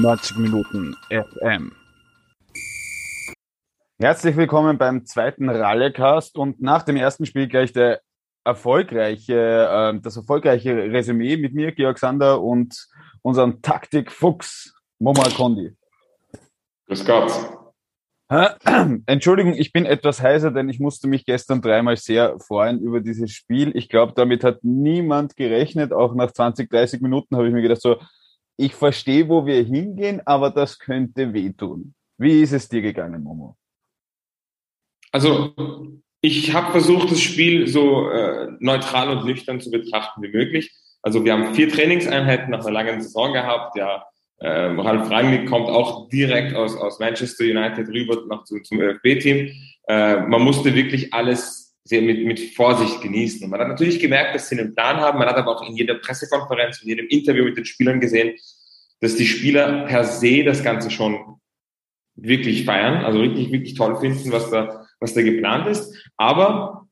90 Minuten FM. Herzlich willkommen beim zweiten Rallecast und nach dem ersten Spiel gleich der erfolgreiche, äh, das erfolgreiche Resümee mit mir, Georg Sander und unserem Taktik-Fuchs, Momo Kondi. Grüß Gott. Entschuldigung, ich bin etwas heiser, denn ich musste mich gestern dreimal sehr freuen über dieses Spiel. Ich glaube, damit hat niemand gerechnet. Auch nach 20, 30 Minuten habe ich mir gedacht, so, ich verstehe, wo wir hingehen, aber das könnte wehtun. Wie ist es dir gegangen, Momo? Also, ich habe versucht, das Spiel so äh, neutral und nüchtern zu betrachten wie möglich. Also, wir haben vier Trainingseinheiten nach einer langen Saison gehabt. Ja, ähm, Ralf Rangnick kommt auch direkt aus, aus Manchester United rüber noch zu, zum ÖFB-Team. Äh, man musste wirklich alles sehr mit, mit Vorsicht genießen. Und man hat natürlich gemerkt, dass sie einen Plan haben. Man hat aber auch in jeder Pressekonferenz, in jedem Interview mit den Spielern gesehen, dass die Spieler per se das Ganze schon wirklich feiern, also wirklich, wirklich toll finden, was da, was da geplant ist. Aber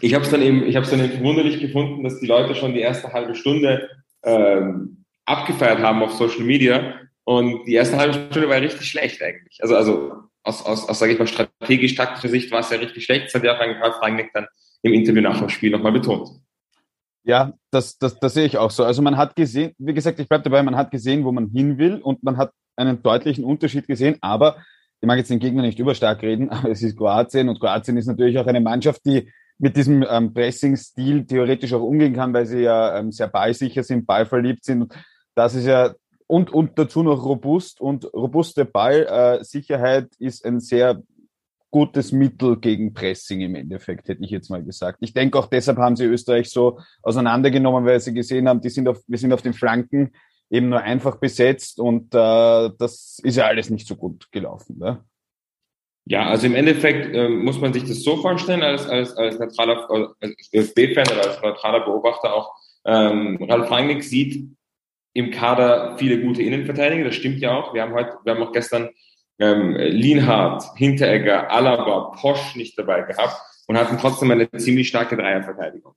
ich habe es dann eben, ich habe es dann verwunderlich gefunden, dass die Leute schon die erste halbe Stunde ähm, abgefeiert haben auf Social Media. Und die erste halbe Stunde war richtig schlecht eigentlich. Also, also aus, aus, aus sage ich mal, strategisch-taktischer Sicht war es ja richtig schlecht. Das hat ja auch Ralf Rangnick dann im Interview nach dem Spiel nochmal betont. Ja, das, das, das sehe ich auch so. Also man hat gesehen, wie gesagt, ich bleibe dabei, man hat gesehen, wo man hin will und man hat einen deutlichen Unterschied gesehen, aber ich mag jetzt den Gegner nicht überstark reden, aber es ist Kroatien und Kroatien ist natürlich auch eine Mannschaft, die mit diesem ähm, Pressing-Stil theoretisch auch umgehen kann, weil sie ja ähm, sehr ballsicher sind, ballverliebt sind das ist ja und, und dazu noch robust und robuste Ballsicherheit äh, ist ein sehr gutes Mittel gegen Pressing im Endeffekt, hätte ich jetzt mal gesagt. Ich denke auch deshalb haben sie Österreich so auseinandergenommen, weil sie gesehen haben, die sind auf, wir sind auf den Flanken eben nur einfach besetzt und äh, das ist ja alles nicht so gut gelaufen. Ne? Ja, also im Endeffekt äh, muss man sich das so vorstellen, als, als, als neutraler als ÖFB-Fan oder als neutraler Beobachter auch, ähm, Ralf Rangnick sieht im Kader viele gute Innenverteidiger, das stimmt ja auch. Wir haben heute, wir haben auch gestern ähm, Lienhardt, Hinteregger, Alaba, Posch nicht dabei gehabt und hatten trotzdem eine ziemlich starke Dreierverteidigung.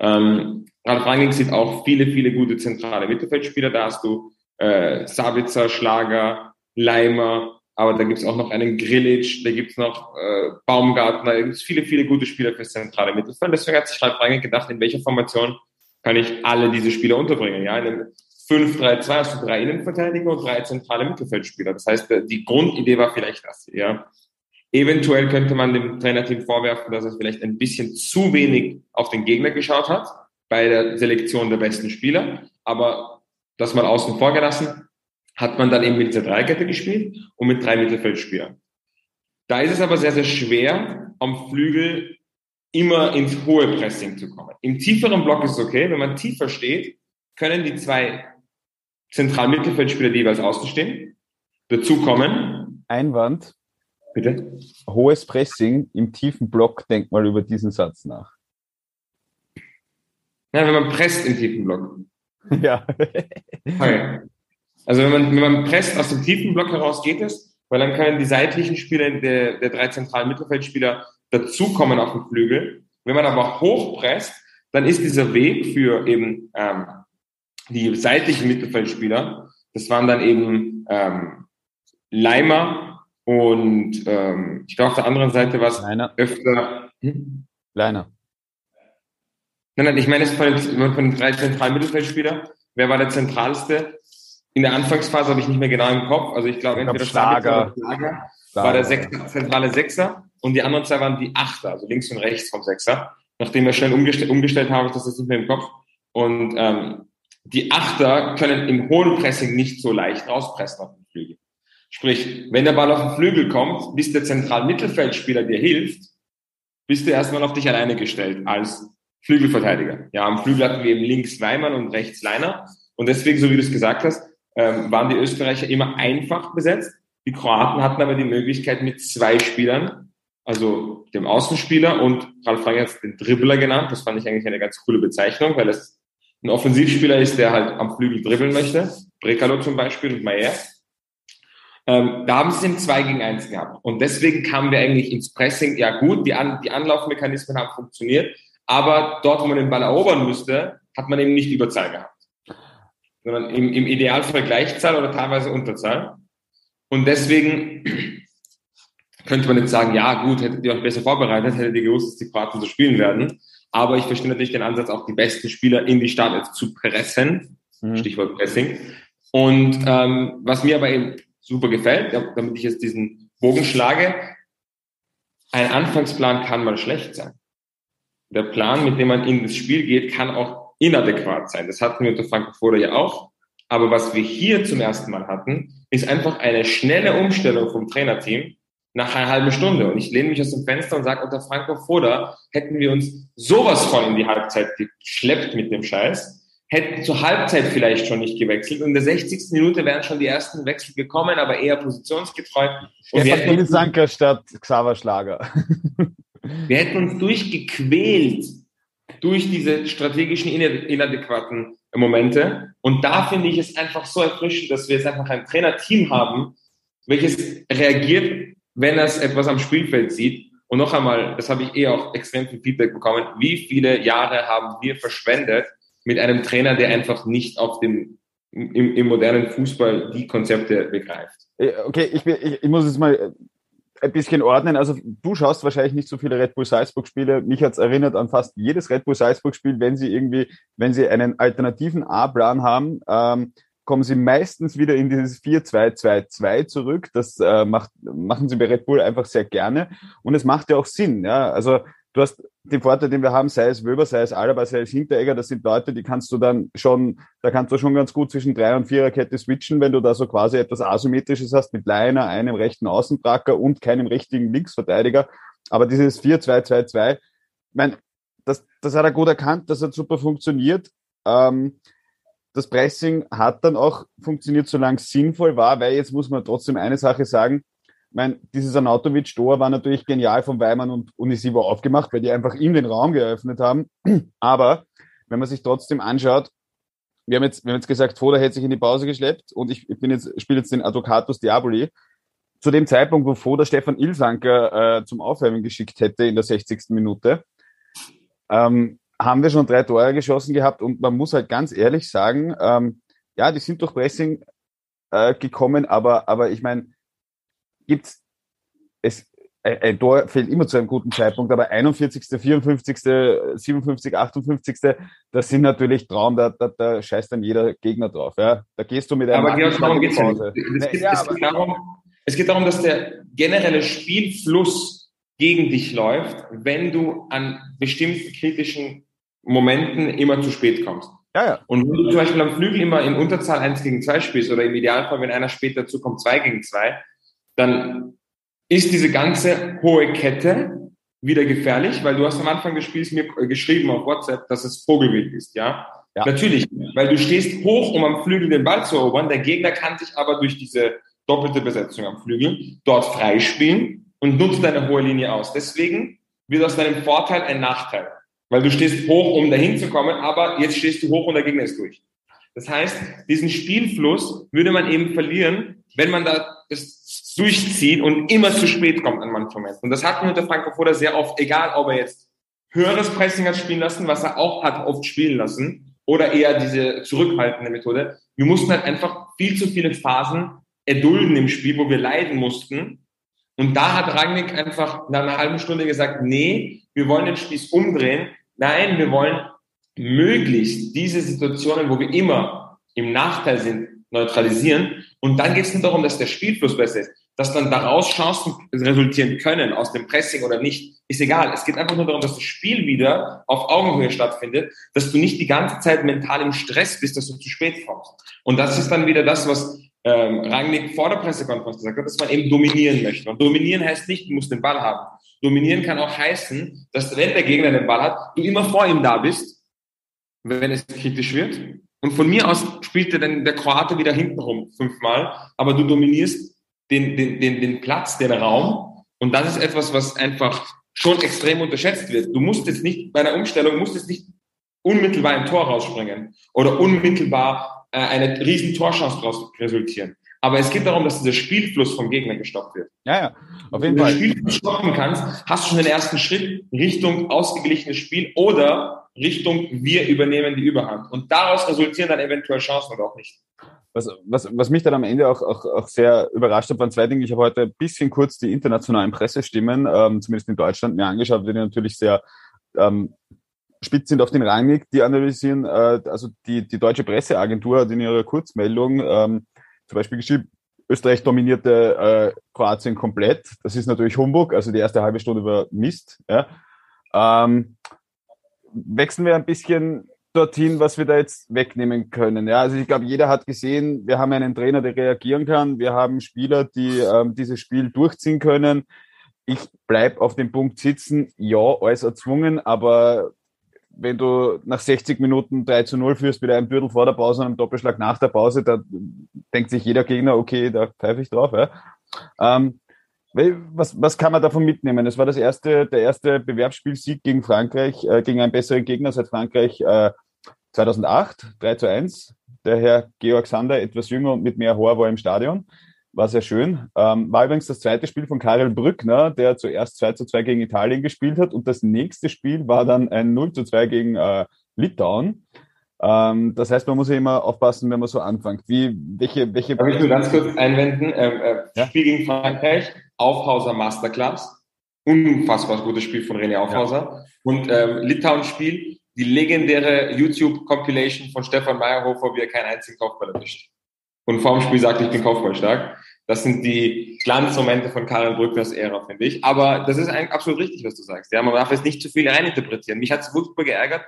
Ähm, Ralf Rangnick sieht auch viele, viele gute zentrale Mittelfeldspieler. Da hast du äh, Sabitzer, Schlager, Leimer, aber da gibt's auch noch einen Grillitsch, da gibt's noch äh, Baumgartner, da gibt's viele, viele gute Spieler fürs zentrale Mittelfeld. Deswegen hat sich Ralf Rangnick gedacht, in welcher Formation kann ich alle diese Spieler unterbringen. Ja, in einem 5-3-2 hast du drei Innenverteidiger und drei zentrale Mittelfeldspieler. Das heißt, die Grundidee war vielleicht das, ja. Eventuell könnte man dem Trainerteam vorwerfen, dass es vielleicht ein bisschen zu wenig auf den Gegner geschaut hat bei der Selektion der besten Spieler. Aber das mal außen vor gelassen, hat man dann eben mit dieser Dreikette gespielt und mit drei Mittelfeldspielern. Da ist es aber sehr, sehr schwer, am Flügel immer ins hohe Pressing zu kommen. Im tieferen Block ist es okay. Wenn man tiefer steht, können die zwei Zentralmittelfeldspieler, die jeweils außen stehen, dazu kommen. Einwand. Bitte? Hohes Pressing im tiefen Block, denk mal über diesen Satz nach. Ja, wenn man presst im tiefen Block. Ja. okay. Also wenn man, wenn man presst aus dem tiefen Block heraus geht es, weil dann können die seitlichen Spieler der, der drei zentralen Mittelfeldspieler dazukommen auf dem Flügel. Wenn man aber hochpresst, dann ist dieser Weg für eben ähm, die seitlichen Mittelfeldspieler, das waren dann eben ähm, Leimer und ähm, ich glaube auf der anderen Seite war es öfter. Hm? Leiner. Nein, nein, ich meine es von, von den drei zentralen Mittelfeldspielern. Wer war der zentralste? In der Anfangsphase habe ich nicht mehr genau im Kopf. Also ich glaube, entweder Schlager, Schlager war der Sechser, zentrale Sechser und die anderen zwei waren die Achter, also links und rechts vom Sechser. Nachdem wir schnell umgestell, umgestellt haben, ist das jetzt nicht mehr im Kopf. Und ähm, die Achter können im hohen Pressing nicht so leicht rauspressen auf den Flügel. Sprich, wenn der Ball auf den Flügel kommt, bis der Zentralmittelfeldspieler dir hilft, bist du erstmal auf dich alleine gestellt als Flügelverteidiger. Ja, am Flügel hatten wir eben links Weimann und rechts Leiner. Und deswegen, so wie du es gesagt hast, ähm, waren die Österreicher immer einfach besetzt. Die Kroaten hatten aber die Möglichkeit mit zwei Spielern, also dem Außenspieler und Ralf Frank hat den Dribbler genannt. Das fand ich eigentlich eine ganz coole Bezeichnung, weil es ein Offensivspieler ist, der halt am Flügel dribbeln möchte, Brekalo zum Beispiel und Mayer. Ähm, da haben sie den 2 gegen 1 gehabt. Und deswegen kamen wir eigentlich ins Pressing. Ja gut, die, An die Anlaufmechanismen haben funktioniert, aber dort, wo man den Ball erobern müsste, hat man eben nicht Überzahl gehabt. sondern im, im Idealfall Gleichzahl oder teilweise Unterzahl. Und deswegen könnte man jetzt sagen, ja gut, hättet ihr euch besser vorbereitet, hättet ihr gewusst, dass die Kroaten so spielen werden. Aber ich verstehe natürlich den Ansatz, auch die besten Spieler in die Startelf zu pressen. Mhm. Stichwort Pressing. Und ähm, was mir aber eben super gefällt, damit ich jetzt diesen Bogen schlage, ein Anfangsplan kann mal schlecht sein. Der Plan, mit dem man in das Spiel geht, kann auch inadäquat sein. Das hatten wir unter Frankfurt ja auch. Aber was wir hier zum ersten Mal hatten, ist einfach eine schnelle Umstellung vom Trainerteam nach einer halben Stunde. Und ich lehne mich aus dem Fenster und sage, unter Franco Foda hätten wir uns sowas von in die Halbzeit geschleppt mit dem Scheiß, hätten zur Halbzeit vielleicht schon nicht gewechselt. Und in der 60. Minute wären schon die ersten Wechsel gekommen, aber eher positionsgetreu. Stefan Sanker statt Xaver Schlager. wir hätten uns durchgequält durch diese strategischen inadäquaten Momente. Und da finde ich es einfach so erfrischend, dass wir jetzt einfach ein Trainerteam haben, welches reagiert, wenn es etwas am Spielfeld sieht. Und noch einmal, das habe ich eh auch extrem viel Feedback bekommen, wie viele Jahre haben wir verschwendet mit einem Trainer, der einfach nicht auf dem, im, im modernen Fußball die Konzepte begreift. Okay, ich, ich, ich muss jetzt mal ein bisschen ordnen. Also du schaust wahrscheinlich nicht so viele Red Bull Salzburg Spiele. Mich hat's erinnert an fast jedes Red Bull Salzburg Spiel, wenn sie irgendwie, wenn sie einen alternativen A-Plan haben, ähm, kommen sie meistens wieder in dieses 4-2-2-2 zurück. Das äh, macht, machen sie bei Red Bull einfach sehr gerne. Und es macht ja auch Sinn. Ja? Also du hast den Vorteil, den wir haben, sei es Wöber, sei es Alaba, sei es Hinteregger, das sind Leute, die kannst du dann schon, da kannst du schon ganz gut zwischen Drei- und Viererkette switchen, wenn du da so quasi etwas Asymmetrisches hast mit Leiner, einem rechten Außenbracker und keinem richtigen Linksverteidiger. Aber dieses 4-2-2-2, ich meine, das, das hat er gut erkannt, das hat super funktioniert. Ähm, das Pressing hat dann auch funktioniert, solange es sinnvoll war, weil jetzt muss man trotzdem eine Sache sagen, mein, dieses Anautovic-Tor war natürlich genial von Weimann und Unisivo aufgemacht, weil die einfach ihm den Raum geöffnet haben. Aber wenn man sich trotzdem anschaut, wir haben jetzt, wir haben jetzt gesagt, Foda hätte sich in die Pause geschleppt und ich, ich jetzt, spiele jetzt den Advocatus Diaboli. Zu dem Zeitpunkt, wo Foda Stefan Ilsanker äh, zum Aufwärmen geschickt hätte in der 60. Minute, ähm, haben wir schon drei Tore geschossen gehabt und man muss halt ganz ehrlich sagen, ähm, ja, die sind durch Pressing äh, gekommen, aber, aber ich meine, gibt's es ein Tor fällt immer zu einem guten Zeitpunkt, aber 41., 54., 57., 58., das sind natürlich Traum, da, da, da scheißt dann jeder Gegner drauf. Ja. Da gehst du mit einem aber Georg, darum Pause. Es, geht, ja, es, geht darum, es geht darum, dass der generelle Spielfluss gegen dich läuft, wenn du an bestimmten kritischen Momenten immer zu spät kommst. Ja, ja. Und wenn du zum Beispiel am Flügel immer in Unterzahl 1 gegen 2 spielst oder im Idealfall, wenn einer später dazu kommt, 2 gegen 2, dann ist diese ganze hohe Kette wieder gefährlich, weil du hast am Anfang des Spiels mir geschrieben auf WhatsApp, dass es Vogelwild ist, ja? ja? Natürlich, weil du stehst hoch, um am Flügel den Ball zu erobern. Der Gegner kann sich aber durch diese doppelte Besetzung am Flügel dort freispielen und nutzt deine hohe Linie aus. Deswegen wird aus deinem Vorteil ein Nachteil, weil du stehst hoch, um dahin zu kommen, aber jetzt stehst du hoch und der Gegner ist durch. Das heißt, diesen Spielfluss würde man eben verlieren, wenn man da das durchzieht und immer zu spät kommt an manchen Momenten. Und das hatten wir unter Franco Foda sehr oft, egal ob er jetzt höheres Pressing hat spielen lassen, was er auch hat oft spielen lassen, oder eher diese zurückhaltende Methode. Wir mussten halt einfach viel zu viele Phasen erdulden im Spiel, wo wir leiden mussten. Und da hat Rangnick einfach nach einer halben Stunde gesagt, nee, wir wollen den Spieß umdrehen. Nein, wir wollen möglichst diese Situationen, wo wir immer im Nachteil sind, neutralisieren. Und dann geht es nur darum, dass der Spielfluss besser ist dass dann daraus Chancen resultieren können aus dem Pressing oder nicht, ist egal. Es geht einfach nur darum, dass das Spiel wieder auf Augenhöhe stattfindet, dass du nicht die ganze Zeit mental im Stress bist, dass du zu spät kommst. Und das ist dann wieder das, was ähm, Rangnick vor der Pressekonferenz gesagt hat, dass man eben dominieren möchte. Und dominieren heißt nicht, du musst den Ball haben. Dominieren kann auch heißen, dass wenn der Gegner den Ball hat, du immer vor ihm da bist, wenn es kritisch wird. Und von mir aus spielt dann der Kroate wieder hinten rum fünfmal, aber du dominierst den, den, den, den Platz, den Raum. Und das ist etwas, was einfach schon extrem unterschätzt wird. Du musst jetzt nicht, bei einer Umstellung musst jetzt nicht unmittelbar ein Tor rausspringen oder unmittelbar äh, eine riesen Torchance daraus resultieren. Aber es geht darum, dass dieser Spielfluss vom Gegner gestoppt wird. Ja, ja, auf jeden. Wenn du den Spielfluss stoppen kannst, hast du schon den ersten Schritt Richtung ausgeglichenes Spiel oder Richtung wir übernehmen die Überhand. Und daraus resultieren dann eventuell Chancen oder auch nicht. Was, was, was mich dann am Ende auch, auch, auch sehr überrascht hat, waren zwei Dinge. Ich habe heute ein bisschen kurz die internationalen Pressestimmen, ähm, zumindest in Deutschland, mir angeschaut, die natürlich sehr ähm, spitz sind auf den Rangig, die analysieren, äh, also die, die deutsche Presseagentur hat in ihrer Kurzmeldung ähm, zum Beispiel geschrieben, Österreich dominierte äh, Kroatien komplett. Das ist natürlich Humbug, also die erste halbe Stunde war Mist. Ja. Ähm, wechseln wir ein bisschen dorthin, was wir da jetzt wegnehmen können. Ja, also ich glaube, jeder hat gesehen, wir haben einen Trainer, der reagieren kann. Wir haben Spieler, die ähm, dieses Spiel durchziehen können. Ich bleib auf dem Punkt sitzen. Ja, alles erzwungen, aber wenn du nach 60 Minuten 3 zu 0 führst, wieder ein Bürdel vor der Pause und einen Doppelschlag nach der Pause, da denkt sich jeder Gegner, okay, da pfeife ich drauf. Ja. Ähm, was, was kann man davon mitnehmen? Es war das erste, der erste Bewerbsspielsieg gegen Frankreich, äh, gegen einen besseren Gegner seit Frankreich äh, 2008, 3 zu 1. Der Herr Georg Sander, etwas jünger und mit mehr Haar, war im Stadion war sehr schön. Ähm, war übrigens das zweite Spiel von Karel Brückner, der zuerst 2 zu 2 gegen Italien gespielt hat. Und das nächste Spiel war dann ein 0 zu 2 gegen äh, Litauen. Ähm, das heißt, man muss ja immer aufpassen, wenn man so anfängt. Wie, welche, welche. Darf ich nur ganz kurz einwenden? Ähm, äh, ja? Spiel gegen Frankreich, Aufhauser Masterclass. Unfassbar gutes Spiel von René Aufhauser. Ja. Und ähm, Litauen-Spiel, die legendäre YouTube-Compilation von Stefan Meyerhofer, wie er keinen einzigen Kopfball erwischt und vorm Spiel sagt, ich bin kopfballstark. Das sind die Glanzmomente von Karel Brückners Ära, finde ich. Aber das ist eigentlich absolut richtig, was du sagst. Ja, man darf jetzt nicht zu viel reininterpretieren. Mich hat es furchtbar geärgert,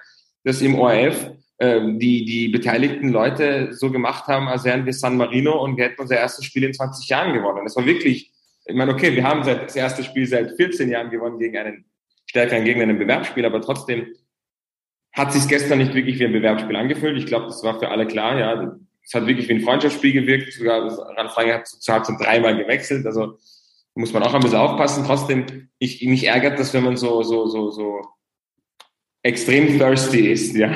dass im ORF äh, die, die beteiligten Leute so gemacht haben, als wären wir San Marino und wir hätten unser erstes Spiel in 20 Jahren gewonnen. Das war wirklich, ich meine, okay, wir haben das erste Spiel seit 14 Jahren gewonnen gegen einen stärkeren Gegner in einem Bewerbsspiel, aber trotzdem hat sich gestern nicht wirklich wie ein Bewerbsspiel angefühlt. Ich glaube, das war für alle klar, ja es hat wirklich wie ein Freundschaftsspiel gewirkt. Sogar Ranfrage hat zur Halbzeit dreimal gewechselt. Also muss man auch ein bisschen aufpassen. Trotzdem, ich, mich ärgert das, wenn man so, so, so, so extrem thirsty ist. Ja.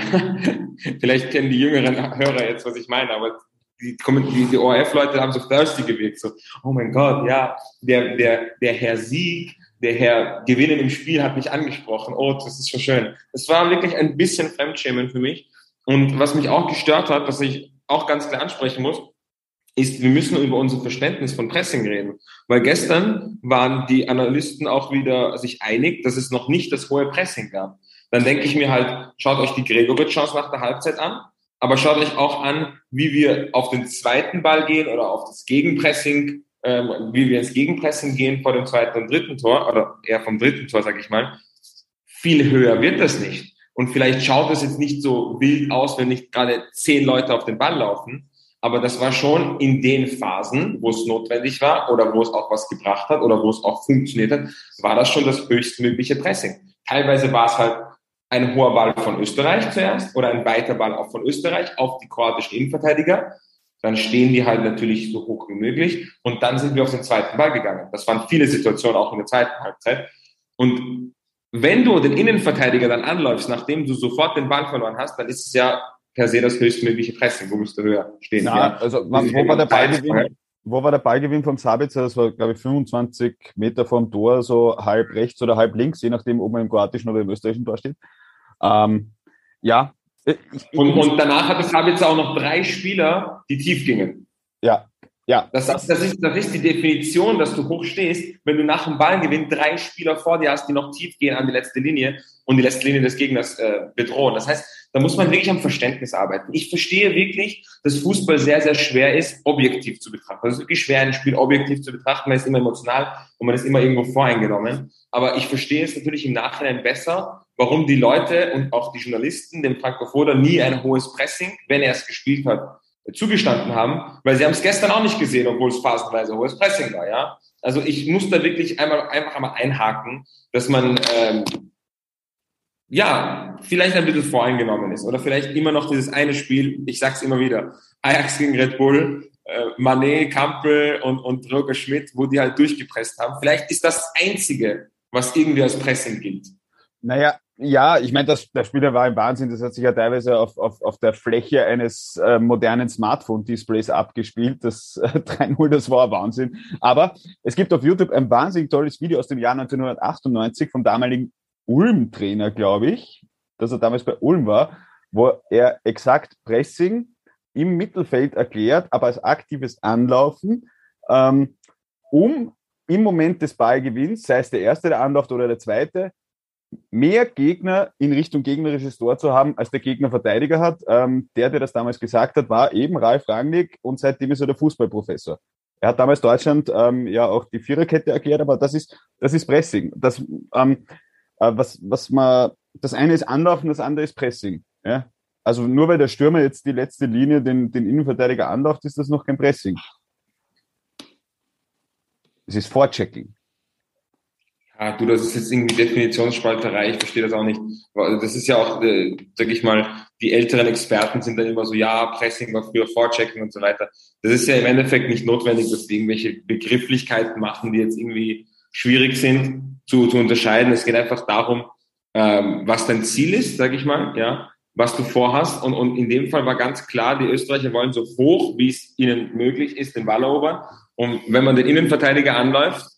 Vielleicht kennen die jüngeren Hörer jetzt, was ich meine, aber die, die, die ORF-Leute haben so thirsty gewirkt. So, oh mein Gott, ja, der, der, der Herr Sieg, der Herr Gewinnen im Spiel hat mich angesprochen. Oh, das ist schon schön. Es war wirklich ein bisschen Fremdschämen für mich. Und was mich auch gestört hat, dass ich auch ganz klar ansprechen muss, ist, wir müssen über unser Verständnis von Pressing reden. Weil gestern waren die Analysten auch wieder sich einig, dass es noch nicht das hohe Pressing gab. Dann denke ich mir halt, schaut euch die Gregoritsch-Chance nach der Halbzeit an, aber schaut euch auch an, wie wir auf den zweiten Ball gehen oder auf das Gegenpressing, ähm, wie wir ins Gegenpressing gehen vor dem zweiten und dritten Tor, oder eher vom dritten Tor, sage ich mal. Viel höher wird das nicht. Und vielleicht schaut es jetzt nicht so wild aus, wenn nicht gerade zehn Leute auf den Ball laufen. Aber das war schon in den Phasen, wo es notwendig war oder wo es auch was gebracht hat oder wo es auch funktioniert hat, war das schon das höchstmögliche Pressing. Teilweise war es halt ein hoher Ball von Österreich zuerst oder ein weiter Ball auch von Österreich auf die kroatischen Innenverteidiger. Dann stehen die halt natürlich so hoch wie möglich. Und dann sind wir auf den zweiten Ball gegangen. Das waren viele Situationen auch in der zweiten Halbzeit. Und wenn du den Innenverteidiger dann anläufst, nachdem du sofort den Ball verloren hast, dann ist es ja per se das höchstmögliche Pressing. Wo musst du höher stehen? Ja, ja. also wo war, der Ballgewinn, wo war der Ballgewinn vom Sabitzer? Das war, glaube ich, 25 Meter vom Tor, so halb rechts oder halb links, je nachdem, ob man im kroatischen oder im österreichischen Tor steht. Ähm, ja. Und, und danach hatte Sabitzer auch noch drei Spieler, die tief gingen. Ja, ja. Das, das, ist, das ist die Definition, dass du hoch stehst, wenn du nach dem Ballgewinn drei Spieler vor dir hast, die noch tief gehen an die letzte Linie und die letzte Linie des Gegners äh, bedrohen. Das heißt, da muss man wirklich am Verständnis arbeiten. Ich verstehe wirklich, dass Fußball sehr, sehr schwer ist, objektiv zu betrachten. Es ist wirklich schwer, ein Spiel objektiv zu betrachten. Man ist immer emotional und man ist immer irgendwo voreingenommen. Aber ich verstehe es natürlich im Nachhinein besser, warum die Leute und auch die Journalisten dem Franco Foda nie ein hohes Pressing, wenn er es gespielt hat, zugestanden haben, weil sie haben es gestern auch nicht gesehen, obwohl es phasenweise hohes Pressing war, ja. Also ich muss da wirklich einmal einfach einmal einhaken, dass man ähm, ja vielleicht ein bisschen voreingenommen ist oder vielleicht immer noch dieses eine Spiel, ich sag's immer wieder, Ajax gegen Red Bull, äh, Manet, Kampel und, und Roger Schmidt, wo die halt durchgepresst haben. Vielleicht ist das Einzige, was irgendwie als Pressing gilt. Naja, ja, ich meine, das, der Spieler war im Wahnsinn. Das hat sich ja teilweise auf, auf, auf der Fläche eines äh, modernen Smartphone-Displays abgespielt. Das äh, 3.0, das war Wahnsinn. Aber es gibt auf YouTube ein wahnsinnig tolles Video aus dem Jahr 1998 vom damaligen Ulm-Trainer, glaube ich. dass er damals bei Ulm war, wo er exakt Pressing im Mittelfeld erklärt, aber als aktives Anlaufen, ähm, um im Moment des Ballgewinns, sei es der erste, der anläuft oder der zweite, mehr Gegner in Richtung gegnerisches Tor zu haben, als der Gegner Verteidiger hat. Ähm, der, der das damals gesagt hat, war eben Ralf Rangnick und seitdem ist er der Fußballprofessor. Er hat damals Deutschland ähm, ja auch die Viererkette erklärt, aber das ist, das ist Pressing. Das, ähm, äh, was, was man, das eine ist Anlaufen, das andere ist Pressing. Ja? Also nur weil der Stürmer jetzt die letzte Linie den, den Innenverteidiger anläuft, ist das noch kein Pressing. Es ist Vorchecking. Ja, du, das ist jetzt irgendwie Definitionsspalterei, ich verstehe das auch nicht. Das ist ja auch, äh, sag ich mal, die älteren Experten sind dann immer so, ja, Pressing war früher Vorchecking und so weiter. Das ist ja im Endeffekt nicht notwendig, dass wir irgendwelche Begrifflichkeiten machen, die jetzt irgendwie schwierig sind zu, zu unterscheiden. Es geht einfach darum, ähm, was dein Ziel ist, sag ich mal, ja, was du vorhast. Und, und in dem Fall war ganz klar, die Österreicher wollen so hoch, wie es ihnen möglich ist, den Ball erobern. Und wenn man den Innenverteidiger anläuft,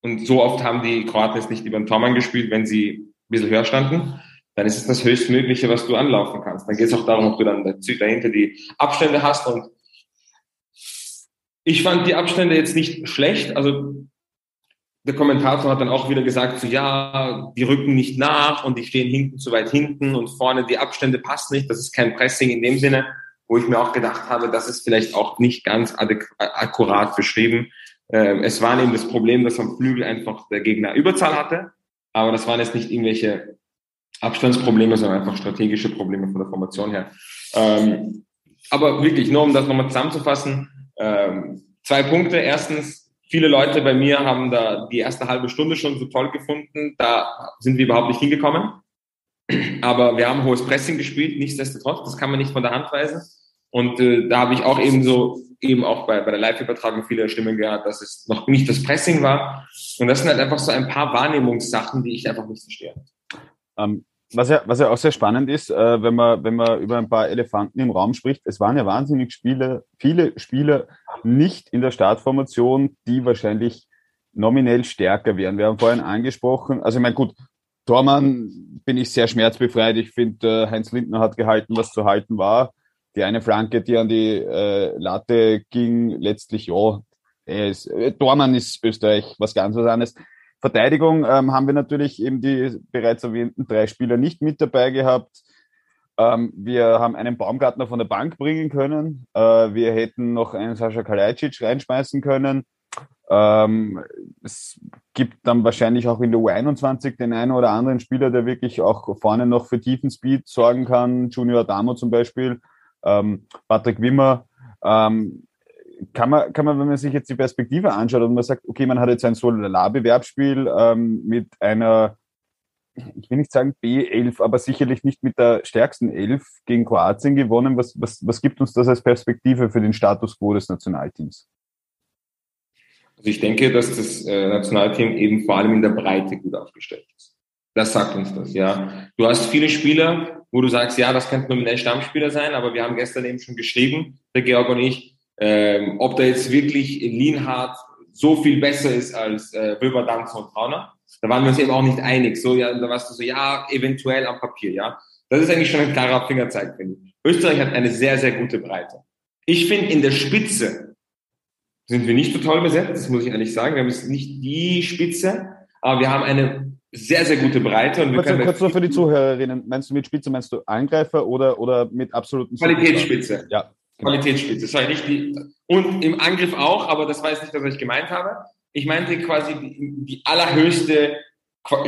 und so oft haben die Kroaten jetzt nicht über den Tormann gespielt, wenn sie ein bisschen höher standen, dann ist es das Höchstmögliche, was du anlaufen kannst. Dann geht es auch darum, ob du dann dahinter die Abstände hast. Und ich fand die Abstände jetzt nicht schlecht. Also der Kommentator hat dann auch wieder gesagt, so ja, die rücken nicht nach und die stehen hinten zu weit hinten und vorne die Abstände passen nicht. Das ist kein Pressing in dem Sinne, wo ich mir auch gedacht habe, das ist vielleicht auch nicht ganz akkurat beschrieben. Ähm, es war eben das Problem, dass am Flügel einfach der Gegner Überzahl hatte, aber das waren jetzt nicht irgendwelche Abstandsprobleme, sondern einfach strategische Probleme von der Formation her. Ähm, aber wirklich, nur um das nochmal zusammenzufassen, ähm, zwei Punkte. Erstens, viele Leute bei mir haben da die erste halbe Stunde schon so toll gefunden. Da sind wir überhaupt nicht hingekommen. Aber wir haben hohes Pressing gespielt, nichtsdestotrotz. Das kann man nicht von der Hand weisen. Und äh, da habe ich auch eben so, eben auch bei, bei der Live-Übertragung viele Stimmen gehört, dass es noch nicht das Pressing war. Und das sind halt einfach so ein paar Wahrnehmungssachen, die ich einfach nicht verstehe. Ähm, was ja, was ja auch sehr spannend ist, äh, wenn man, wenn man über ein paar Elefanten im Raum spricht, es waren ja wahnsinnig Spiele, viele Spieler nicht in der Startformation, die wahrscheinlich nominell stärker wären. Wir haben vorhin angesprochen, also ich meine, gut, Tormann bin ich sehr schmerzbefreit. Ich finde, äh, Heinz Lindner hat gehalten, was zu halten war. Die eine Flanke, die an die äh, Latte ging, letztlich ja. Ist, äh, Dormann ist Österreich was ganz was anderes. Verteidigung ähm, haben wir natürlich eben die bereits erwähnten drei Spieler nicht mit dabei gehabt. Ähm, wir haben einen Baumgartner von der Bank bringen können. Äh, wir hätten noch einen Sascha Kalajdzic reinschmeißen können. Ähm, es gibt dann wahrscheinlich auch in der U21 den einen oder anderen Spieler, der wirklich auch vorne noch für tiefen Speed sorgen kann. Junior Adamo zum Beispiel, ähm, Patrick Wimmer. Ähm, kann man, kann man, wenn man sich jetzt die Perspektive anschaut und man sagt, okay, man hat jetzt ein Solarbewerbsspiel ähm, mit einer, ich will nicht sagen B11, aber sicherlich nicht mit der stärksten Elf gegen Kroatien gewonnen. Was, was, was gibt uns das als Perspektive für den Status quo des Nationalteams? Also ich denke, dass das äh, Nationalteam eben vor allem in der Breite gut aufgestellt ist. Das sagt uns das, ja. Du hast viele Spieler, wo du sagst, ja, das könnte nominell Stammspieler sein, aber wir haben gestern eben schon geschrieben, der Georg und ich, ähm, ob da jetzt wirklich Lienhardt so viel besser ist als äh, Wilber, Danzer und Trauner. Da waren wir uns eben auch nicht einig. So, ja, da warst du so, ja, eventuell am Papier, ja. Das ist eigentlich schon ein klarer Fingerzeig, finde ich. Österreich hat eine sehr, sehr gute Breite. Ich finde, in der Spitze sind wir nicht so toll besetzt, das muss ich ehrlich sagen. Wir haben jetzt nicht die Spitze, aber wir haben eine sehr, sehr gute Breite. Und wir kurz, können kurz nur für die Zuhörerinnen, meinst du mit Spitze, meinst du Angreifer oder, oder mit absoluten Qualitätsspitze. Ja. Genau. Qualitätsspitze. Das war nicht die, und im Angriff auch, aber das weiß nicht, was ich gemeint habe. Ich meinte quasi die, die allerhöchste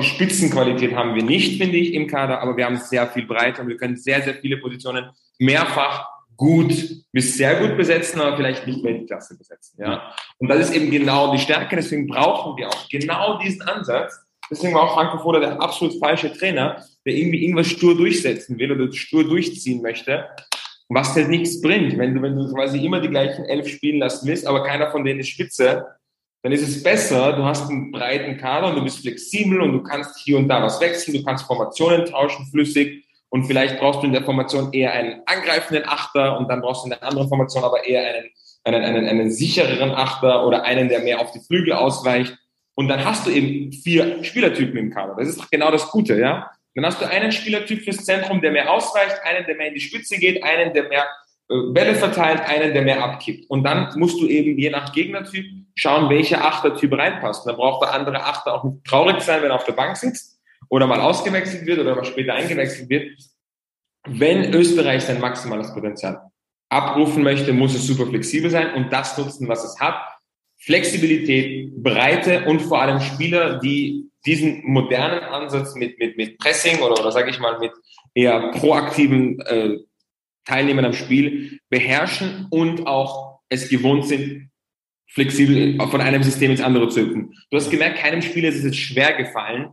Spitzenqualität haben wir nicht, finde ich, im Kader, aber wir haben sehr viel Breite und wir können sehr, sehr viele Positionen mehrfach gut bis sehr gut besetzen, aber vielleicht nicht mehr die Klasse besetzen. Ja? Und das ist eben genau die Stärke, deswegen brauchen wir auch genau diesen Ansatz. Deswegen war auch Franco Foda der absolut falsche Trainer, der irgendwie irgendwas stur durchsetzen will oder stur durchziehen möchte, was halt nichts bringt. Wenn du, wenn du quasi immer die gleichen elf spielen lassen willst, aber keiner von denen ist spitze, dann ist es besser, du hast einen breiten Kader und du bist flexibel und du kannst hier und da was wechseln, du kannst Formationen tauschen flüssig und vielleicht brauchst du in der Formation eher einen angreifenden Achter und dann brauchst du in der anderen Formation aber eher einen, einen, einen, einen sichereren Achter oder einen, der mehr auf die Flügel ausweicht. Und dann hast du eben vier Spielertypen im Kader. Das ist doch genau das Gute, ja. Dann hast du einen Spielertyp fürs Zentrum, der mehr ausweicht, einen, der mehr in die Spitze geht, einen, der mehr äh, Bälle verteilt, einen, der mehr abkippt. Und dann musst du eben je nach Gegnertyp schauen, welcher Achtertyp reinpasst. Und dann braucht der andere Achter auch nicht traurig sein, wenn er auf der Bank sitzt oder mal ausgewechselt wird oder mal später eingewechselt wird. Wenn Österreich sein maximales Potenzial abrufen möchte, muss es super flexibel sein und das nutzen, was es hat. Flexibilität, Breite und vor allem Spieler, die diesen modernen Ansatz mit, mit, mit Pressing oder, oder sage ich mal mit eher proaktiven äh, Teilnehmern am Spiel beherrschen und auch es gewohnt sind, flexibel von einem System ins andere zu hüpfen. Du hast gemerkt, keinem Spieler ist es jetzt schwer gefallen,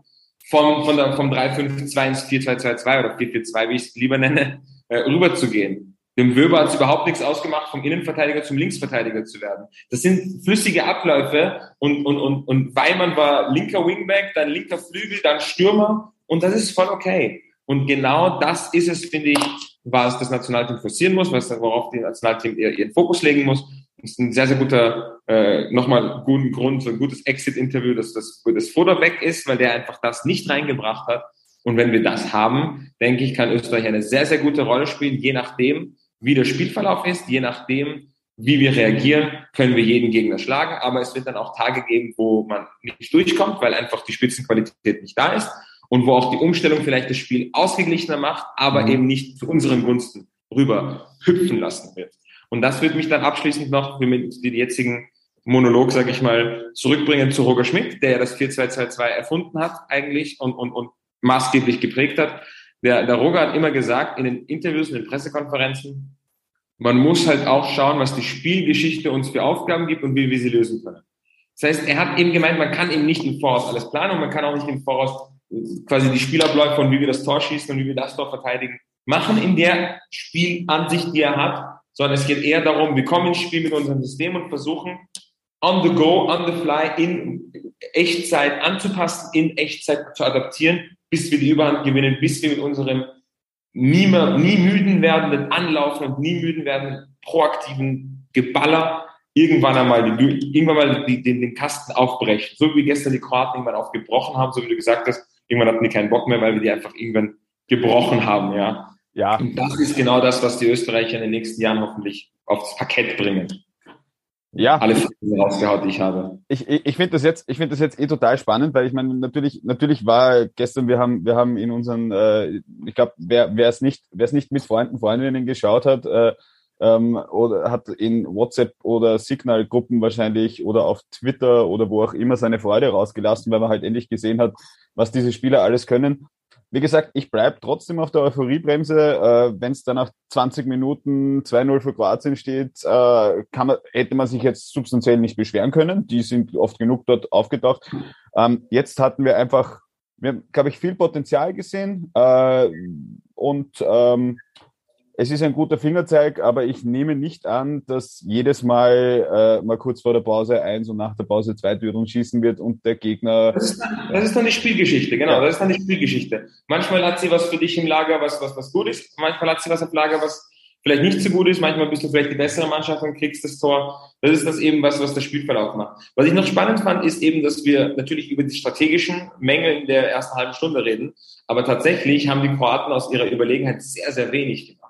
vom, von der, vom 3-5-2 ins 4-2-2-2 oder 4-4-2, wie ich es lieber nenne, äh, rüberzugehen. Dem Wöber hat es überhaupt nichts ausgemacht, vom Innenverteidiger zum Linksverteidiger zu werden. Das sind flüssige Abläufe und, und, und, und Weimann war linker Wingback, dann linker Flügel, dann Stürmer und das ist voll okay. Und genau das ist es, finde ich, was das Nationalteam forcieren muss, was, worauf die Nationalteam ihren Fokus legen muss. Das ist ein sehr, sehr guter, äh, nochmal guten Grund, so ein gutes Exit-Interview, dass das, das Foto weg ist, weil der einfach das nicht reingebracht hat. Und wenn wir das haben, denke ich, kann Österreich eine sehr, sehr gute Rolle spielen, je nachdem, wie der Spielverlauf ist, je nachdem, wie wir reagieren, können wir jeden Gegner schlagen. Aber es wird dann auch Tage geben, wo man nicht durchkommt, weil einfach die Spitzenqualität nicht da ist und wo auch die Umstellung vielleicht das Spiel ausgeglichener macht, aber mhm. eben nicht zu unseren Gunsten rüber hüpfen lassen wird. Und das wird mich dann abschließend noch mit den jetzigen Monolog, sage ich mal, zurückbringen zu Roger Schmidt, der ja das 4-2-2-2 erfunden hat eigentlich und, und, und maßgeblich geprägt hat. Der, der Roger hat immer gesagt in den Interviews, in den Pressekonferenzen, man muss halt auch schauen, was die Spielgeschichte uns für Aufgaben gibt und wie wir sie lösen können. Das heißt, er hat eben gemeint, man kann eben nicht im Voraus alles planen und man kann auch nicht im Voraus quasi die Spielabläufe und wie wir das Tor schießen und wie wir das Tor verteidigen, machen in der Spielansicht, die er hat, sondern es geht eher darum, wir kommen ins Spiel mit unserem System und versuchen, on the go, on the fly, in Echtzeit anzupassen, in Echtzeit zu adaptieren, bis wir die Überhand gewinnen, bis wir mit unserem nie, mehr, nie müden werdenden Anlaufen und nie müden werdenden proaktiven Geballer irgendwann einmal, die, irgendwann mal die, den, den Kasten aufbrechen. So wie gestern die Kroaten irgendwann aufgebrochen haben, so wie du gesagt hast, irgendwann hatten die keinen Bock mehr, weil wir die einfach irgendwann gebrochen haben, ja. Ja. Und das ist genau das, was die Österreicher in den nächsten Jahren hoffentlich aufs Parkett bringen. Ja. Alle Fragen rausgehaut, die ich habe. Ich, ich, ich finde das jetzt, ich finde das jetzt eh total spannend, weil ich meine, natürlich, natürlich war gestern, wir haben, wir haben in unseren, äh, ich glaube, wer, wer es nicht, wer es nicht mit Freunden, Freundinnen geschaut hat, äh, ähm, oder hat in WhatsApp oder Signal-Gruppen wahrscheinlich oder auf Twitter oder wo auch immer seine Freude rausgelassen, weil man halt endlich gesehen hat, was diese Spieler alles können. Wie gesagt, ich bleib trotzdem auf der Euphoriebremse. Äh, Wenn es dann nach 20 Minuten 2-0 für Kroatien steht, äh, man, hätte man sich jetzt substanziell nicht beschweren können. Die sind oft genug dort aufgetaucht. Ähm, jetzt hatten wir einfach, wir haben, glaube ich, viel Potenzial gesehen äh, und ähm, es ist ein guter Fingerzeig, aber ich nehme nicht an, dass jedes Mal äh, mal kurz vor der Pause eins und nach der Pause zwei Türen schießen wird und der Gegner. Das ist, dann, das ist dann die Spielgeschichte, genau. Das ist dann die Spielgeschichte. Manchmal hat sie was für dich im Lager, was, was, was gut ist. Manchmal hat sie was im Lager, was vielleicht nicht so gut ist. Manchmal bist du vielleicht die bessere Mannschaft und kriegst das Tor. Das ist das eben was, was der Spielverlauf macht. Was ich noch spannend fand, ist eben, dass wir natürlich über die strategischen Mängel in der ersten halben Stunde reden. Aber tatsächlich haben die Kroaten aus ihrer Überlegenheit sehr, sehr wenig gemacht.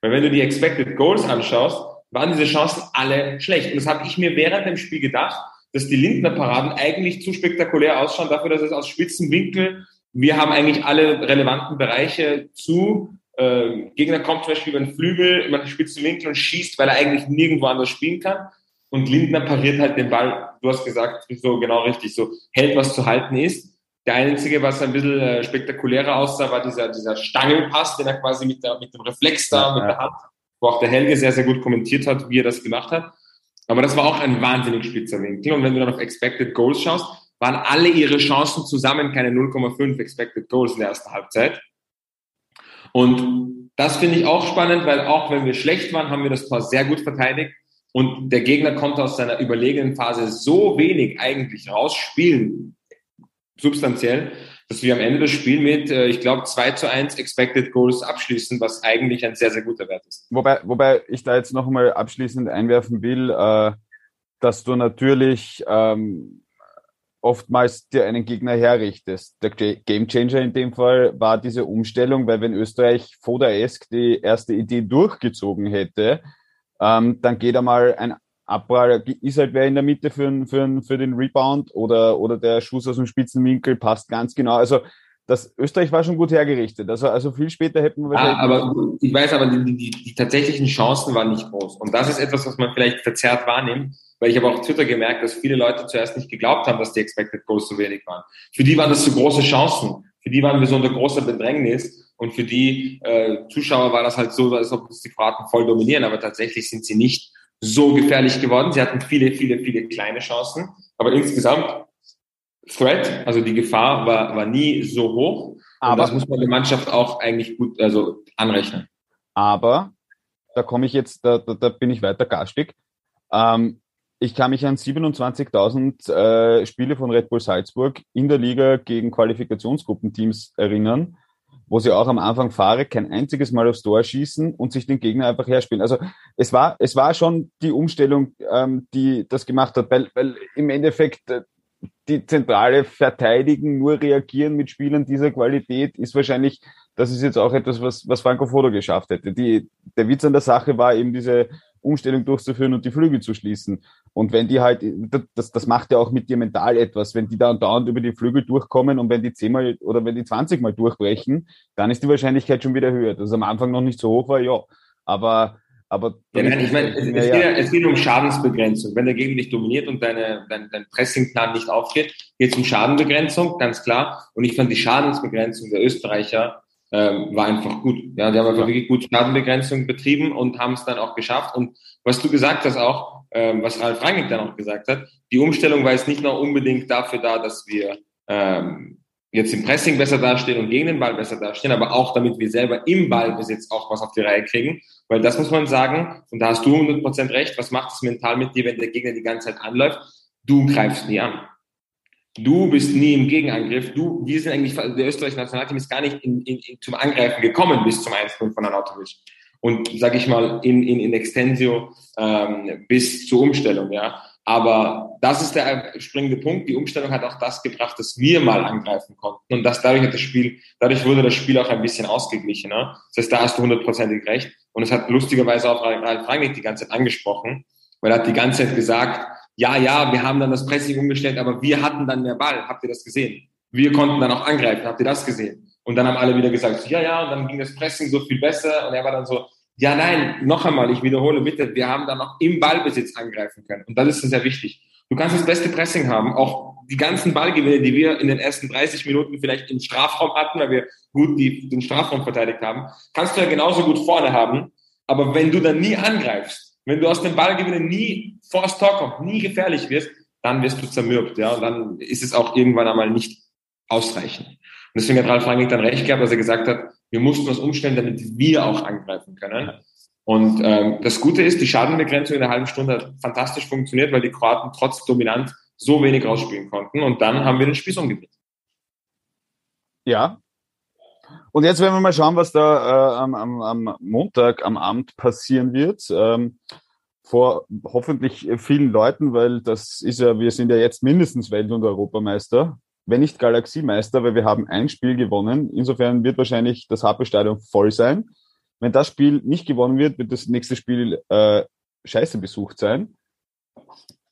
Weil wenn du die Expected Goals anschaust, waren diese Chancen alle schlecht. Und das habe ich mir während dem Spiel gedacht, dass die Lindner Paraden eigentlich zu spektakulär ausschauen dafür, dass es aus spitzen Winkel, wir haben eigentlich alle relevanten Bereiche zu. Äh, Gegner kommt zum Beispiel über den Flügel, über den spitzen Winkel und schießt, weil er eigentlich nirgendwo anders spielen kann. Und Lindner pariert halt den Ball, du hast gesagt, so genau richtig, so hält, was zu halten ist. Der einzige, was ein bisschen äh, spektakulärer aussah, war dieser, dieser Stangelpass, den er quasi mit, der, mit dem Reflex da, mit der Hand, wo auch der Helge sehr, sehr gut kommentiert hat, wie er das gemacht hat. Aber das war auch ein wahnsinnig spitzer Winkel. Und wenn du dann auf Expected Goals schaust, waren alle ihre Chancen zusammen keine 0,5 Expected Goals in der ersten Halbzeit. Und das finde ich auch spannend, weil auch wenn wir schlecht waren, haben wir das Tor sehr gut verteidigt. Und der Gegner konnte aus seiner überlegenen Phase so wenig eigentlich rausspielen, substanziell, dass wir am Ende des Spiels mit, äh, ich glaube, 2 zu 1 Expected Goals abschließen, was eigentlich ein sehr, sehr guter Wert ist. Wobei, wobei ich da jetzt noch einmal abschließend einwerfen will, äh, dass du natürlich ähm, oftmals dir einen Gegner herrichtest. Der Gamechanger in dem Fall war diese Umstellung, weil wenn Österreich Foda-esk die erste Idee durchgezogen hätte, ähm, dann geht einmal ein Abprall, ist halt wer in der Mitte für, für, für den Rebound oder, oder der Schuss aus dem Spitzenwinkel passt ganz genau. Also das Österreich war schon gut hergerichtet. Also, also viel später hätten wir wahrscheinlich. Ja, aber ich weiß aber, die, die, die tatsächlichen Chancen waren nicht groß. Und das ist etwas, was man vielleicht verzerrt wahrnimmt, weil ich habe auch auf Twitter gemerkt, dass viele Leute zuerst nicht geglaubt haben, dass die Expected Goals so wenig waren. Für die waren das so große Chancen. Für die waren wir so unter großer Bedrängnis. Und für die äh, Zuschauer war das halt so, als ob die Kroaten voll dominieren. Aber tatsächlich sind sie nicht so gefährlich geworden. Sie hatten viele, viele, viele kleine Chancen. Aber insgesamt Threat, also die Gefahr war, war nie so hoch. Aber das muss man der Mannschaft auch eigentlich gut also anrechnen. Aber da komme ich jetzt, da, da, da bin ich weiter garstig. Ähm, ich kann mich an 27.000 äh, Spiele von Red Bull Salzburg in der Liga gegen Qualifikationsgruppenteams erinnern, wo sie auch am Anfang fahre kein einziges Mal aufs Tor schießen und sich den Gegner einfach herspielen. Also es war, es war schon die Umstellung, ähm, die das gemacht hat, weil, weil im Endeffekt äh, die zentrale Verteidigen, nur reagieren mit Spielern dieser Qualität ist wahrscheinlich, das ist jetzt auch etwas, was, was Franco Foto geschafft hätte. Die, der Witz an der Sache war eben diese Umstellung durchzuführen und die Flügel zu schließen. Und wenn die halt, das, das macht ja auch mit dir mental etwas, wenn die da und dauernd über die Flügel durchkommen und wenn die zehnmal oder wenn die zwanzigmal durchbrechen, dann ist die Wahrscheinlichkeit schon wieder höher. Dass es am Anfang noch nicht so hoch war, ja. Aber aber ja, nein, ich meine, es, es, geht ja, es geht um Schadensbegrenzung. Wenn der Gegner dich dominiert und deine, dein, dein Pressingplan nicht aufgeht, geht es um Schadenbegrenzung, ganz klar. Und ich fand die Schadensbegrenzung der Österreicher ähm, war einfach gut. Ja, die haben einfach ja. wirklich gut Schadenbegrenzung betrieben und haben es dann auch geschafft. Und was du gesagt hast auch, ähm, was Ralf Rangnick dann auch gesagt hat, die Umstellung war jetzt nicht nur unbedingt dafür da, dass wir ähm, jetzt im Pressing besser dastehen und gegen den Ball besser dastehen, aber auch damit wir selber im Ballbesitz auch was auf die Reihe kriegen. Weil das muss man sagen, und da hast du 100% recht, was macht es mental mit dir, wenn der Gegner die ganze Zeit anläuft? Du greifst nie an. Du bist nie im Gegenangriff. Du, wir sind eigentlich, der österreichische Nationalteam ist gar nicht in, in, in, zum Angreifen gekommen bis zum 1 von Anatovic. Und sag ich mal, in, in, in Extensio ähm, bis zur Umstellung, ja. Aber das ist der springende Punkt. Die Umstellung hat auch das gebracht, dass wir mal angreifen konnten. Und das dadurch hat das Spiel, dadurch wurde das Spiel auch ein bisschen ausgeglichener. Das heißt, da hast du hundertprozentig recht. Und es hat lustigerweise auch Ralf Rangnick die ganze Zeit angesprochen, weil er hat die ganze Zeit gesagt, ja, ja, wir haben dann das Pressing umgestellt, aber wir hatten dann mehr Ball. Habt ihr das gesehen? Wir konnten dann auch angreifen. Habt ihr das gesehen? Und dann haben alle wieder gesagt, ja, ja, und dann ging das Pressing so viel besser. Und er war dann so, ja, nein, noch einmal, ich wiederhole bitte, wir haben dann auch im Ballbesitz angreifen können. Und das ist sehr wichtig. Du kannst das beste Pressing haben, auch die ganzen Ballgewinne, die wir in den ersten 30 Minuten vielleicht im Strafraum hatten, weil wir gut die, den Strafraum verteidigt haben, kannst du ja genauso gut vorne haben. Aber wenn du dann nie angreifst, wenn du aus dem Ballgewinnen nie vor Tor kommst, nie gefährlich wirst, dann wirst du zermürbt, ja, und dann ist es auch irgendwann einmal nicht ausreichend. Und deswegen hat Ralf Rangnick dann recht gehabt, dass er gesagt hat, wir mussten was umstellen, damit wir auch angreifen können. Und ähm, das Gute ist, die Schadenbegrenzung in einer halben Stunde hat fantastisch funktioniert, weil die Kroaten trotz dominant so wenig rausspielen konnten. Und dann haben wir den Spieß umgedreht. Ja. Und jetzt werden wir mal schauen, was da äh, am, am, am Montag am Abend passieren wird. Ähm, vor hoffentlich vielen Leuten, weil das ist ja, wir sind ja jetzt mindestens Welt- und Europameister wenn nicht Galaxiemeister, weil wir haben ein Spiel gewonnen. Insofern wird wahrscheinlich das HP-Stadion voll sein. Wenn das Spiel nicht gewonnen wird, wird das nächste Spiel äh, scheiße besucht sein.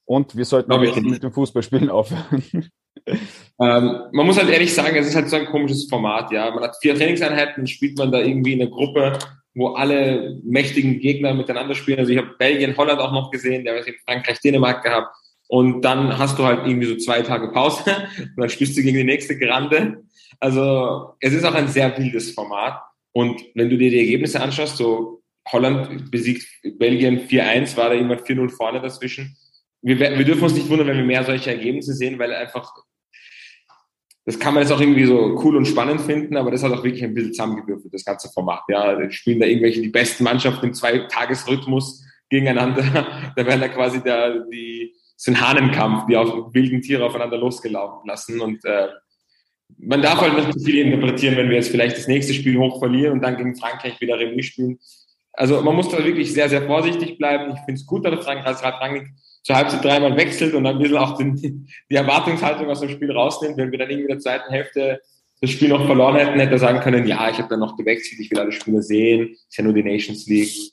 Und wir sollten mit dem Fußballspielen aufhören. Ähm, man muss halt ehrlich sagen, es ist halt so ein komisches Format, ja. Man hat vier Trainingseinheiten, spielt man da irgendwie in einer Gruppe, wo alle mächtigen Gegner miteinander spielen. Also ich habe Belgien, Holland auch noch gesehen, der hat Frankreich, Dänemark gehabt. Und dann hast du halt irgendwie so zwei Tage Pause und dann spielst du gegen die nächste Grande. Also es ist auch ein sehr wildes Format. Und wenn du dir die Ergebnisse anschaust, so Holland besiegt Belgien 4-1, war da jemand 4-0 vorne dazwischen. Wir, wir dürfen uns nicht wundern, wenn wir mehr solche Ergebnisse sehen, weil einfach, das kann man jetzt auch irgendwie so cool und spannend finden, aber das hat auch wirklich ein bisschen zusammengewürfelt, das ganze Format. Ja, spielen da irgendwelche die besten Mannschaften im Zwei-Tages-Rhythmus gegeneinander. Da werden da quasi da die, ein Hahnenkampf, die auf wilden Tiere aufeinander losgelaufen lassen. Und äh, man darf halt nicht zu viel interpretieren, wenn wir jetzt vielleicht das nächste Spiel hoch verlieren und dann gegen Frankreich wieder Remis spielen. Also man muss da wirklich sehr, sehr vorsichtig bleiben. Ich finde es gut, dass Ralf Rangnick zur Halbzeit dreimal wechselt und ein bisschen auch den, die Erwartungshaltung aus dem Spiel rausnimmt. Wenn wir dann irgendwie in der zweiten Hälfte das Spiel noch verloren hätten, hätte er sagen können, ja, ich habe dann noch gewechselt, ich will alle Spiele sehen, ist ja nur die Nations League.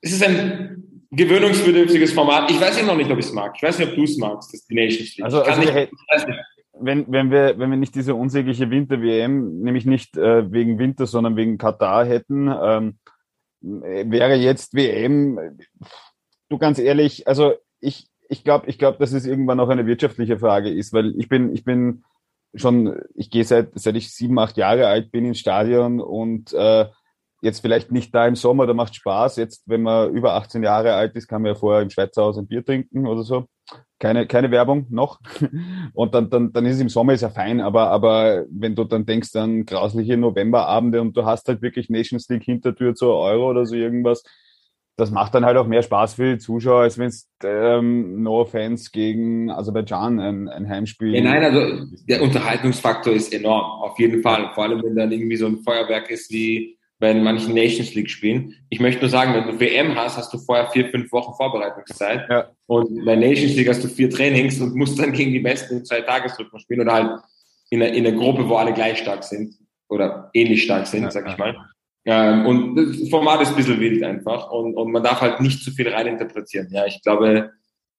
Es ist ein gewöhnungsbedürftiges Format. Ich weiß eben noch nicht, ob ich es mag. Ich weiß nicht, ob du es magst, das die Nations League. Also, also nicht, hätten, wenn, wenn, wir, wenn wir nicht diese unsägliche Winter-WM, nämlich nicht äh, wegen Winter, sondern wegen Katar hätten, ähm, wäre jetzt WM, du ganz ehrlich, also ich, ich glaube, ich glaube, dass es irgendwann auch eine wirtschaftliche Frage ist, weil ich bin, ich bin schon, ich gehe seit, seit ich sieben, acht Jahre alt bin ins Stadion und äh, jetzt vielleicht nicht da im Sommer, da macht Spaß. Jetzt, wenn man über 18 Jahre alt ist, kann man ja vorher im Schweizer Haus ein Bier trinken oder so. Keine, keine Werbung noch. Und dann, dann, dann ist es im Sommer ist ja fein, aber, aber wenn du dann denkst an grausliche Novemberabende und du hast halt wirklich Nations League Hintertür zur Euro oder so irgendwas, das macht dann halt auch mehr Spaß für die Zuschauer, als wenn es ähm, No Offense gegen Aserbaidschan ein, ein Heimspiel. Ja, nein, also der Unterhaltungsfaktor ist enorm, auf jeden Fall. Vor allem, wenn dann irgendwie so ein Feuerwerk ist wie bei manchen Nations League Spielen. Ich möchte nur sagen, wenn du WM hast, hast du vorher vier, fünf Wochen Vorbereitungszeit. Ja. Und bei Nations League hast du vier Trainings und musst dann gegen die Besten in zwei Tagesrhythmus spielen oder halt in einer, in einer Gruppe, wo alle gleich stark sind oder ähnlich stark sind, ja, sag ich mal. Ähm, und das Format ist ein bisschen wild einfach und, und man darf halt nicht zu viel reininterpretieren. Ja, ich glaube,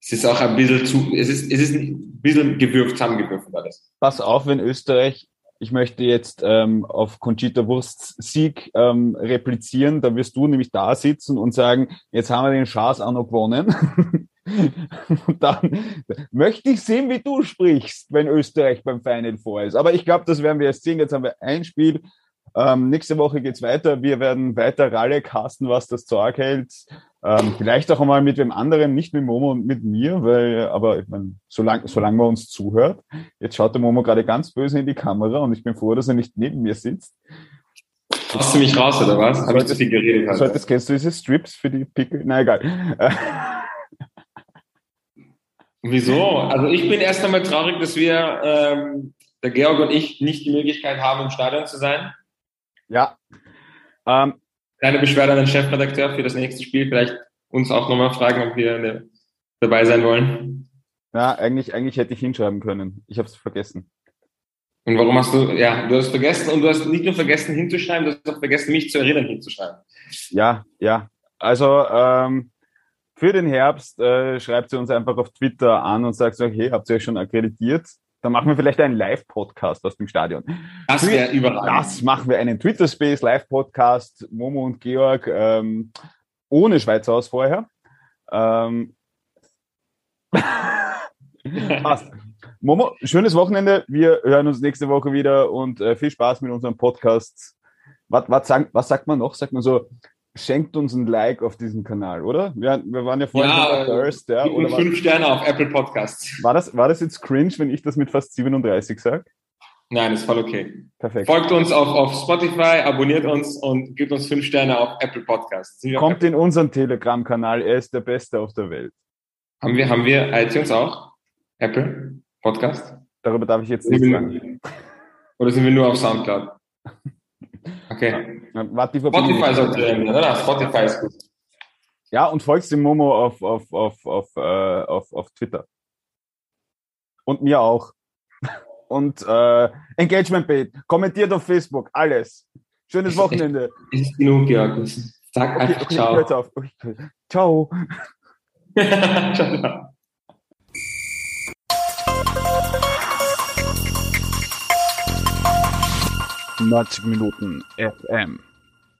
es ist auch ein bisschen zu, es ist, es ist ein bisschen gewürft, zusammengewürfelt alles. Pass auf, wenn Österreich ich möchte jetzt ähm, auf Conchita Wursts Sieg ähm, replizieren. Da wirst du nämlich da sitzen und sagen, jetzt haben wir den Schaß auch noch gewonnen. und dann möchte ich sehen, wie du sprichst, wenn Österreich beim Final vor ist. Aber ich glaube, das werden wir jetzt sehen. Jetzt haben wir ein Spiel. Ähm, nächste Woche geht's weiter. Wir werden weiter Ralle casten, was das Zeug hält. Ähm, vielleicht auch einmal mit wem anderen, nicht mit Momo und mit mir, weil, aber ich meine, solange solange man uns zuhört. Jetzt schaut der Momo gerade ganz böse in die Kamera und ich bin froh, dass er nicht neben mir sitzt. Hast du mich raus, oder was? Habe ich zu viel geredet? Halt. Solltest, kennst du diese Strips für die Pickel? Na egal. Wieso? Also ich bin erst einmal traurig, dass wir, ähm, der Georg und ich, nicht die Möglichkeit haben, im Stadion zu sein. Ja. Ähm, Kleine Beschwerde an den Chefredakteur für das nächste Spiel. Vielleicht uns auch nochmal fragen, ob wir dabei sein wollen. Ja, eigentlich, eigentlich hätte ich hinschreiben können. Ich habe es vergessen. Und warum hast du, ja, du hast vergessen und du hast nicht nur vergessen hinzuschreiben, du hast auch vergessen, mich zu erinnern hinzuschreiben. Ja, ja. Also ähm, für den Herbst äh, schreibt sie uns einfach auf Twitter an und sagt so, hey, habt ihr euch schon akkreditiert? Dann machen wir vielleicht einen Live-Podcast aus dem Stadion. Das wäre überall. Das machen wir einen Twitter-Space, Live-Podcast, Momo und Georg, ähm, ohne Schweizer Haus vorher. Ähm, passt. Momo, schönes Wochenende. Wir hören uns nächste Woche wieder und äh, viel Spaß mit unserem Podcast. Was, was, sagen, was sagt man noch? Sagt man so, schenkt uns ein Like auf diesem Kanal, oder? Wir, wir waren ja vorhin ja, bei Thirst, ja. Oder fünf Sterne auf Apple Podcasts. War das, war das jetzt cringe, wenn ich das mit fast 37 sage? Nein, ist voll okay. Perfekt. Folgt uns auf, auf Spotify, abonniert uns und gibt uns fünf Sterne auf Apple Podcasts. Kommt auf in unseren Telegram-Kanal, er ist der Beste auf der Welt. Haben wir, haben wir iTunes auch? Apple Podcast? Darüber darf ich jetzt nicht sagen. Oder sind wir nur auf Soundcloud? Okay. Warte, die Spotify sollte werden, oder? Spotify ist gut. Ja, und folgst dem Momo auf, auf, auf, auf, äh, auf, auf Twitter. Und mir auch. Und äh, Engagement Bait, kommentiert auf Facebook, alles. Schönes Wochenende. Ist genug, Georg. Sag einfach okay. Ciao. ciao, ciao. 90 Minuten FM.